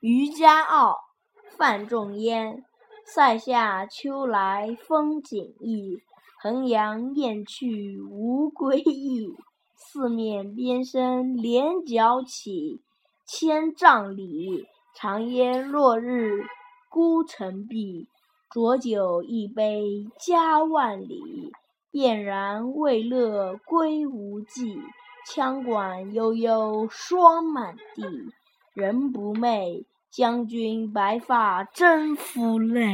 渔家傲·范仲淹。塞下秋来风景异，衡阳雁去无归意。四面边声连角起，千嶂里，长烟落日孤城闭。浊酒一杯家万里，燕然未勒归无计。羌管悠悠霜满地，人不寐，将军白发征夫泪。